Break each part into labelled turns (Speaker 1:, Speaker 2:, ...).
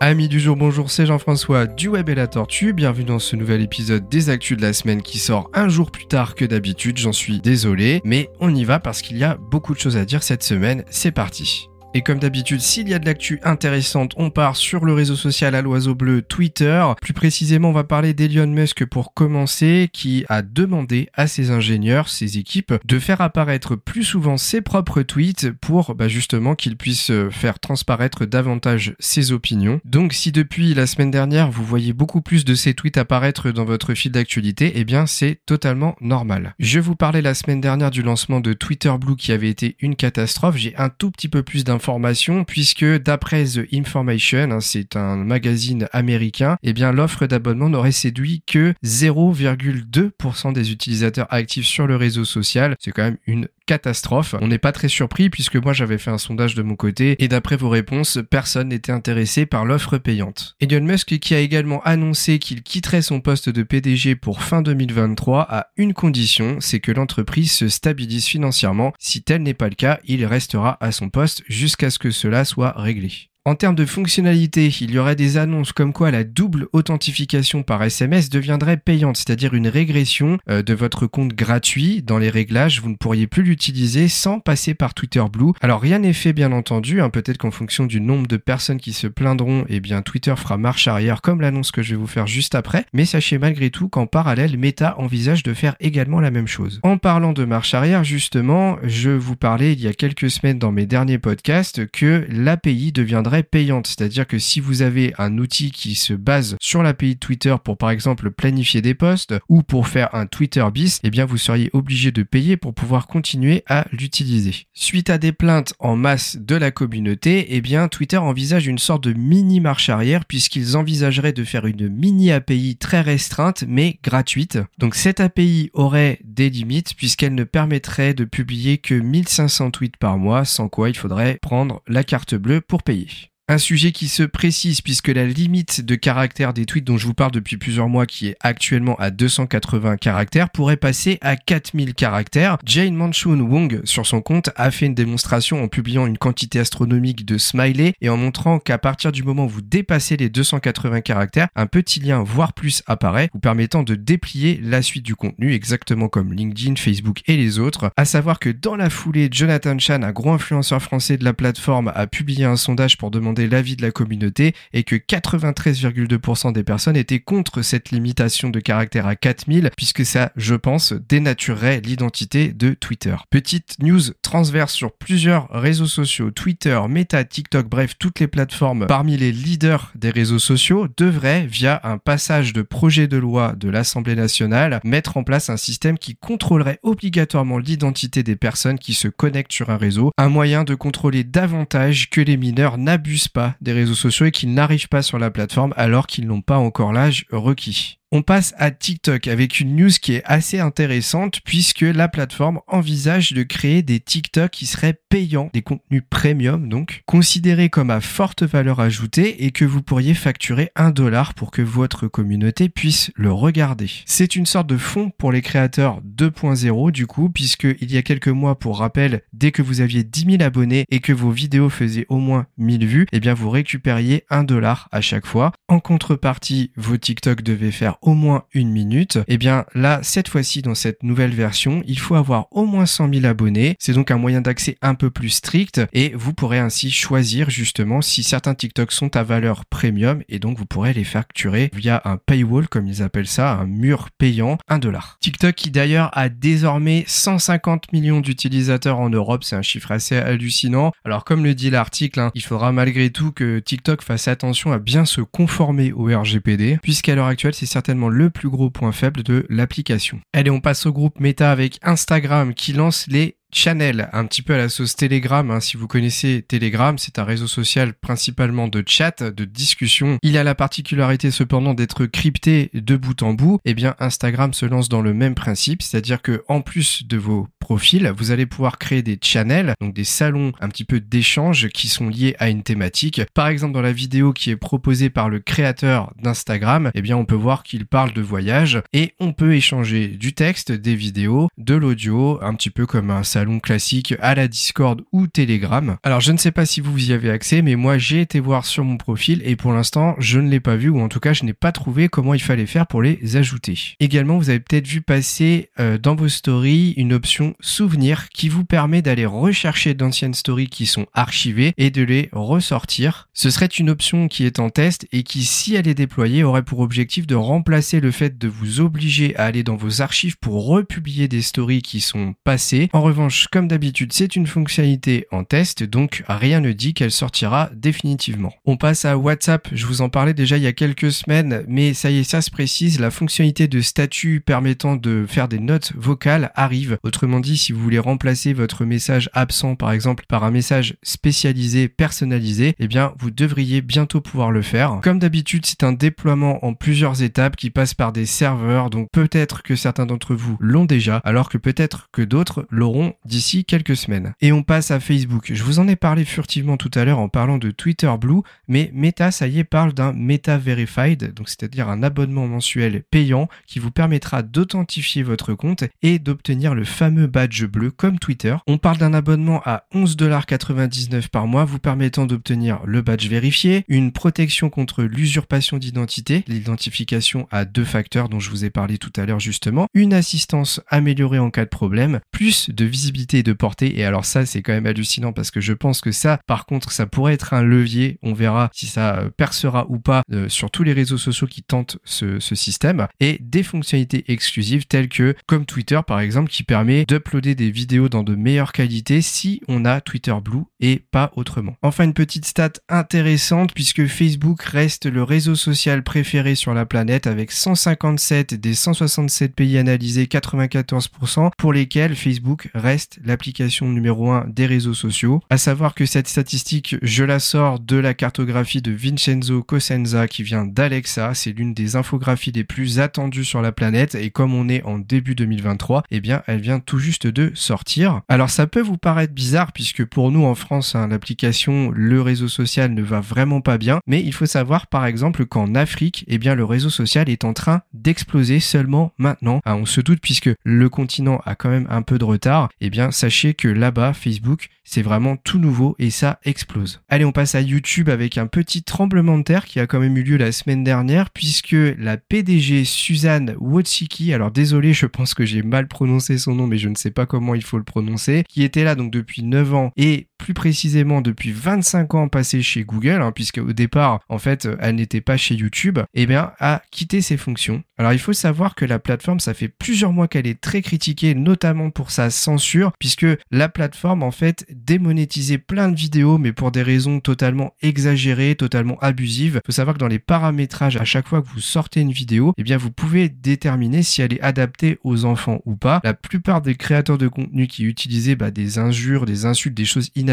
Speaker 1: Amis du jour, bonjour, c'est Jean-François du Web et la Tortue. Bienvenue dans ce nouvel épisode des Actus de la semaine qui sort un jour plus tard que d'habitude. J'en suis désolé, mais on y va parce qu'il y a beaucoup de choses à dire cette semaine. C'est parti. Et comme d'habitude, s'il y a de l'actu intéressante, on part sur le réseau social à l'oiseau bleu Twitter. Plus précisément, on va parler d'Elon Musk pour commencer, qui a demandé à ses ingénieurs, ses équipes, de faire apparaître plus souvent ses propres tweets pour bah, justement qu'ils puissent euh, faire transparaître davantage ses opinions. Donc si depuis la semaine dernière, vous voyez beaucoup plus de ces tweets apparaître dans votre fil d'actualité, eh bien c'est totalement normal. Je vous parlais la semaine dernière du lancement de Twitter Blue qui avait été une catastrophe. J'ai un tout petit peu plus d'informations information puisque d'après The Information, hein, c'est un magazine américain, eh bien l'offre d'abonnement n'aurait séduit que 0,2% des utilisateurs actifs sur le réseau social. C'est quand même une catastrophe. On n'est pas très surpris puisque moi j'avais fait un sondage de mon côté et d'après vos réponses, personne n'était intéressé par l'offre payante. Elon Musk qui a également annoncé qu'il quitterait son poste de PDG pour fin 2023 à une condition, c'est que l'entreprise se stabilise financièrement. Si tel n'est pas le cas, il restera à son poste jusqu'à ce que cela soit réglé. En termes de fonctionnalité, il y aurait des annonces comme quoi la double authentification par SMS deviendrait payante, c'est-à-dire une régression euh, de votre compte gratuit dans les réglages. Vous ne pourriez plus l'utiliser sans passer par Twitter Blue. Alors rien n'est fait bien entendu, hein. peut-être qu'en fonction du nombre de personnes qui se plaindront, eh bien Twitter fera marche arrière comme l'annonce que je vais vous faire juste après. Mais sachez malgré tout qu'en parallèle, Meta envisage de faire également la même chose. En parlant de marche arrière, justement, je vous parlais il y a quelques semaines dans mes derniers podcasts que l'API deviendrait payante. C'est-à-dire que si vous avez un outil qui se base sur l'API de Twitter pour par exemple planifier des posts ou pour faire un Twitter bis, eh bien vous seriez obligé de payer pour pouvoir continuer à l'utiliser. Suite à des plaintes en masse de la communauté, eh bien Twitter envisage une sorte de mini marche arrière puisqu'ils envisageraient de faire une mini API très restreinte mais gratuite. Donc cette API aurait des limites puisqu'elle ne permettrait de publier que 1500 tweets par mois, sans quoi il faudrait prendre la carte bleue pour payer. Un sujet qui se précise puisque la limite de caractères des tweets dont je vous parle depuis plusieurs mois qui est actuellement à 280 caractères pourrait passer à 4000 caractères. Jane Manchun Wong sur son compte a fait une démonstration en publiant une quantité astronomique de smiley et en montrant qu'à partir du moment où vous dépassez les 280 caractères, un petit lien voire plus apparaît vous permettant de déplier la suite du contenu exactement comme LinkedIn, Facebook et les autres. À savoir que dans la foulée, Jonathan Chan, un gros influenceur français de la plateforme, a publié un sondage pour demander l'avis de la communauté et que 93,2% des personnes étaient contre cette limitation de caractère à 4000 puisque ça, je pense, dénaturerait l'identité de Twitter. Petite news transverse sur plusieurs réseaux sociaux, Twitter, Meta, TikTok, bref, toutes les plateformes parmi les leaders des réseaux sociaux devraient, via un passage de projet de loi de l'Assemblée nationale, mettre en place un système qui contrôlerait obligatoirement l'identité des personnes qui se connectent sur un réseau, un moyen de contrôler davantage que les mineurs n'abusent pas des réseaux sociaux et qu'ils n'arrivent pas sur la plateforme alors qu'ils n'ont pas encore l'âge requis. On passe à TikTok avec une news qui est assez intéressante puisque la plateforme envisage de créer des TikTok qui seraient payants, des contenus premium donc, considérés comme à forte valeur ajoutée et que vous pourriez facturer un dollar pour que votre communauté puisse le regarder. C'est une sorte de fonds pour les créateurs 2.0 du coup puisque il y a quelques mois pour rappel, dès que vous aviez 10 000 abonnés et que vos vidéos faisaient au moins 1000 vues, eh bien vous récupériez un dollar à chaque fois. En contrepartie, vos TikTok devaient faire au moins une minute, eh bien là, cette fois-ci, dans cette nouvelle version, il faut avoir au moins 100 000 abonnés. C'est donc un moyen d'accès un peu plus strict et vous pourrez ainsi choisir justement si certains TikTok sont à valeur premium et donc vous pourrez les facturer via un paywall, comme ils appellent ça, un mur payant, 1 dollar. TikTok qui d'ailleurs a désormais 150 millions d'utilisateurs en Europe, c'est un chiffre assez hallucinant. Alors comme le dit l'article, hein, il faudra malgré tout que TikTok fasse attention à bien se conformer au RGPD, puisqu'à l'heure actuelle c'est le plus gros point faible de l'application. Allez, on passe au groupe Meta avec Instagram qui lance les Channel, un petit peu à la sauce Telegram. Hein. Si vous connaissez Telegram, c'est un réseau social principalement de chat, de discussion. Il a la particularité cependant d'être crypté de bout en bout. Eh bien, Instagram se lance dans le même principe, c'est-à-dire que en plus de vos profils, vous allez pouvoir créer des channels, donc des salons un petit peu d'échange qui sont liés à une thématique. Par exemple, dans la vidéo qui est proposée par le créateur d'Instagram, eh bien, on peut voir qu'il parle de voyage et on peut échanger du texte, des vidéos, de l'audio, un petit peu comme un salon salon classique à la Discord ou Telegram. Alors je ne sais pas si vous y avez accès, mais moi j'ai été voir sur mon profil et pour l'instant je ne l'ai pas vu ou en tout cas je n'ai pas trouvé comment il fallait faire pour les ajouter. Également vous avez peut-être vu passer euh, dans vos stories une option souvenir qui vous permet d'aller rechercher d'anciennes stories qui sont archivées et de les ressortir. Ce serait une option qui est en test et qui si elle est déployée aurait pour objectif de remplacer le fait de vous obliger à aller dans vos archives pour republier des stories qui sont passées. En revanche, comme d'habitude, c'est une fonctionnalité en test, donc rien ne dit qu'elle sortira définitivement. On passe à WhatsApp, je vous en parlais déjà il y a quelques semaines, mais ça y est, ça se précise, la fonctionnalité de statut permettant de faire des notes vocales arrive. Autrement dit, si vous voulez remplacer votre message absent par exemple par un message spécialisé, personnalisé, eh bien vous devriez bientôt pouvoir le faire. Comme d'habitude, c'est un déploiement en plusieurs étapes qui passe par des serveurs, donc peut-être que certains d'entre vous l'ont déjà, alors que peut-être que d'autres l'auront d'ici quelques semaines. Et on passe à Facebook. Je vous en ai parlé furtivement tout à l'heure en parlant de Twitter Blue, mais Meta, ça y est, parle d'un Meta Verified, donc c'est-à-dire un abonnement mensuel payant qui vous permettra d'authentifier votre compte et d'obtenir le fameux badge bleu comme Twitter. On parle d'un abonnement à 11,99$ par mois vous permettant d'obtenir le badge vérifié, une protection contre l'usurpation d'identité, l'identification à deux facteurs dont je vous ai parlé tout à l'heure justement, une assistance améliorée en cas de problème, plus de visibilité et de portée. Et alors ça, c'est quand même hallucinant parce que je pense que ça, par contre, ça pourrait être un levier. On verra si ça euh, percera ou pas euh, sur tous les réseaux sociaux qui tentent ce, ce système. Et des fonctionnalités exclusives telles que, comme Twitter par exemple, qui permet d'uploader des vidéos dans de meilleures qualités si on a Twitter Blue et pas autrement. Enfin, une petite stat intéressante puisque Facebook reste le réseau social préféré sur la planète avec 157 des 167 pays analysés, 94% pour lesquels Facebook reste l'application numéro 1 des réseaux sociaux. À savoir que cette statistique, je la sors de la cartographie de Vincenzo Cosenza qui vient d'Alexa. C'est l'une des infographies les plus attendues sur la planète et comme on est en début 2023, eh bien, elle vient tout juste de sortir. Alors ça peut vous paraître bizarre puisque pour nous en France, hein, l'application, le réseau social ne va vraiment pas bien, mais il faut savoir par exemple qu'en Afrique, eh bien, le réseau social est en train d'exploser seulement maintenant. Ah, on se doute puisque le continent a quand même un peu de retard. Eh bien, sachez que là-bas, Facebook, c'est vraiment tout nouveau et ça explose. Allez, on passe à YouTube avec un petit tremblement de terre qui a quand même eu lieu la semaine dernière puisque la PDG Suzanne Wojcicki, alors désolé, je pense que j'ai mal prononcé son nom mais je ne sais pas comment il faut le prononcer, qui était là donc depuis 9 ans et plus précisément depuis 25 ans passé chez Google, hein, puisque au départ, en fait, elle n'était pas chez YouTube, eh bien, a quitté ses fonctions. Alors, il faut savoir que la plateforme, ça fait plusieurs mois qu'elle est très critiquée, notamment pour sa censure, puisque la plateforme, en fait, démonétisait plein de vidéos, mais pour des raisons totalement exagérées, totalement abusives. Il faut savoir que dans les paramétrages, à chaque fois que vous sortez une vidéo, eh bien, vous pouvez déterminer si elle est adaptée aux enfants ou pas. La plupart des créateurs de contenu qui utilisaient bah, des injures, des insultes, des choses inadaptées,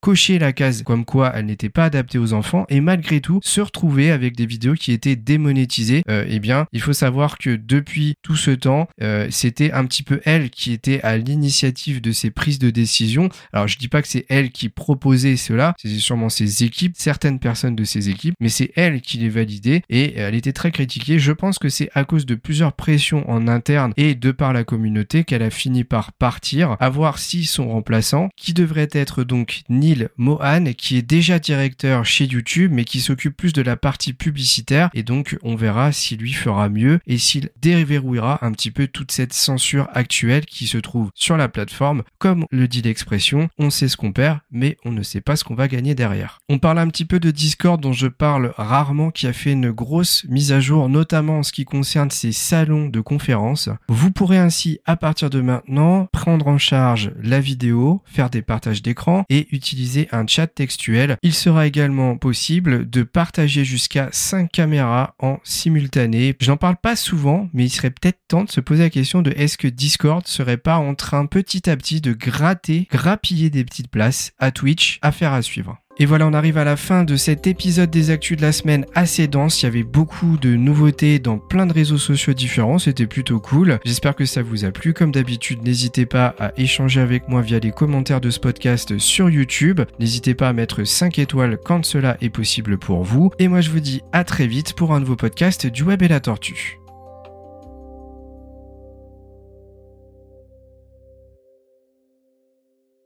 Speaker 1: cochaient la case comme quoi elle n'était pas adaptée aux enfants et malgré tout se retrouver avec des vidéos qui étaient démonétisées. Euh, eh bien, il faut savoir que depuis tout ce temps, euh, c'était un petit peu elle qui était à l'initiative de ces prises de décision. Alors, je dis pas que c'est elle qui proposait cela, c'est sûrement ses équipes, certaines personnes de ses équipes, mais c'est elle qui les validait et elle était très critiquée. Je pense que c'est à cause de plusieurs pressions en interne et de par la communauté qu'elle a fini par partir, à voir si son remplaçant, qui devrait être donc Neil Mohan, qui est déjà directeur chez YouTube, mais qui s'occupe plus de la partie publicitaire, et donc on verra s'il lui fera mieux et s'il déverrouillera un petit peu toute cette censure actuelle qui se trouve sur la plateforme. Comme le dit l'expression, on sait ce qu'on perd, mais on ne sait pas ce qu'on va gagner derrière. On parle un petit peu de Discord dont je parle rarement, qui a fait une grosse mise à jour, notamment en ce qui concerne ses salons de conférences. Vous pourrez ainsi, à partir de maintenant, prendre en charge la vidéo, faire des partages d'écran et utiliser un chat textuel. Il sera également possible de partager jusqu'à 5 caméras en simultané. Je n'en parle pas souvent, mais il serait peut-être temps de se poser la question de est-ce que Discord serait pas en train petit à petit de gratter, grappiller des petites places à Twitch, à faire à suivre. Et voilà, on arrive à la fin de cet épisode des actus de la semaine assez dense. Il y avait beaucoup de nouveautés dans plein de réseaux sociaux différents. C'était plutôt cool. J'espère que ça vous a plu. Comme d'habitude, n'hésitez pas à échanger avec moi via les commentaires de ce podcast sur YouTube. N'hésitez pas à mettre 5 étoiles quand cela est possible pour vous. Et moi, je vous dis à très vite pour un nouveau podcast du Web et la Tortue.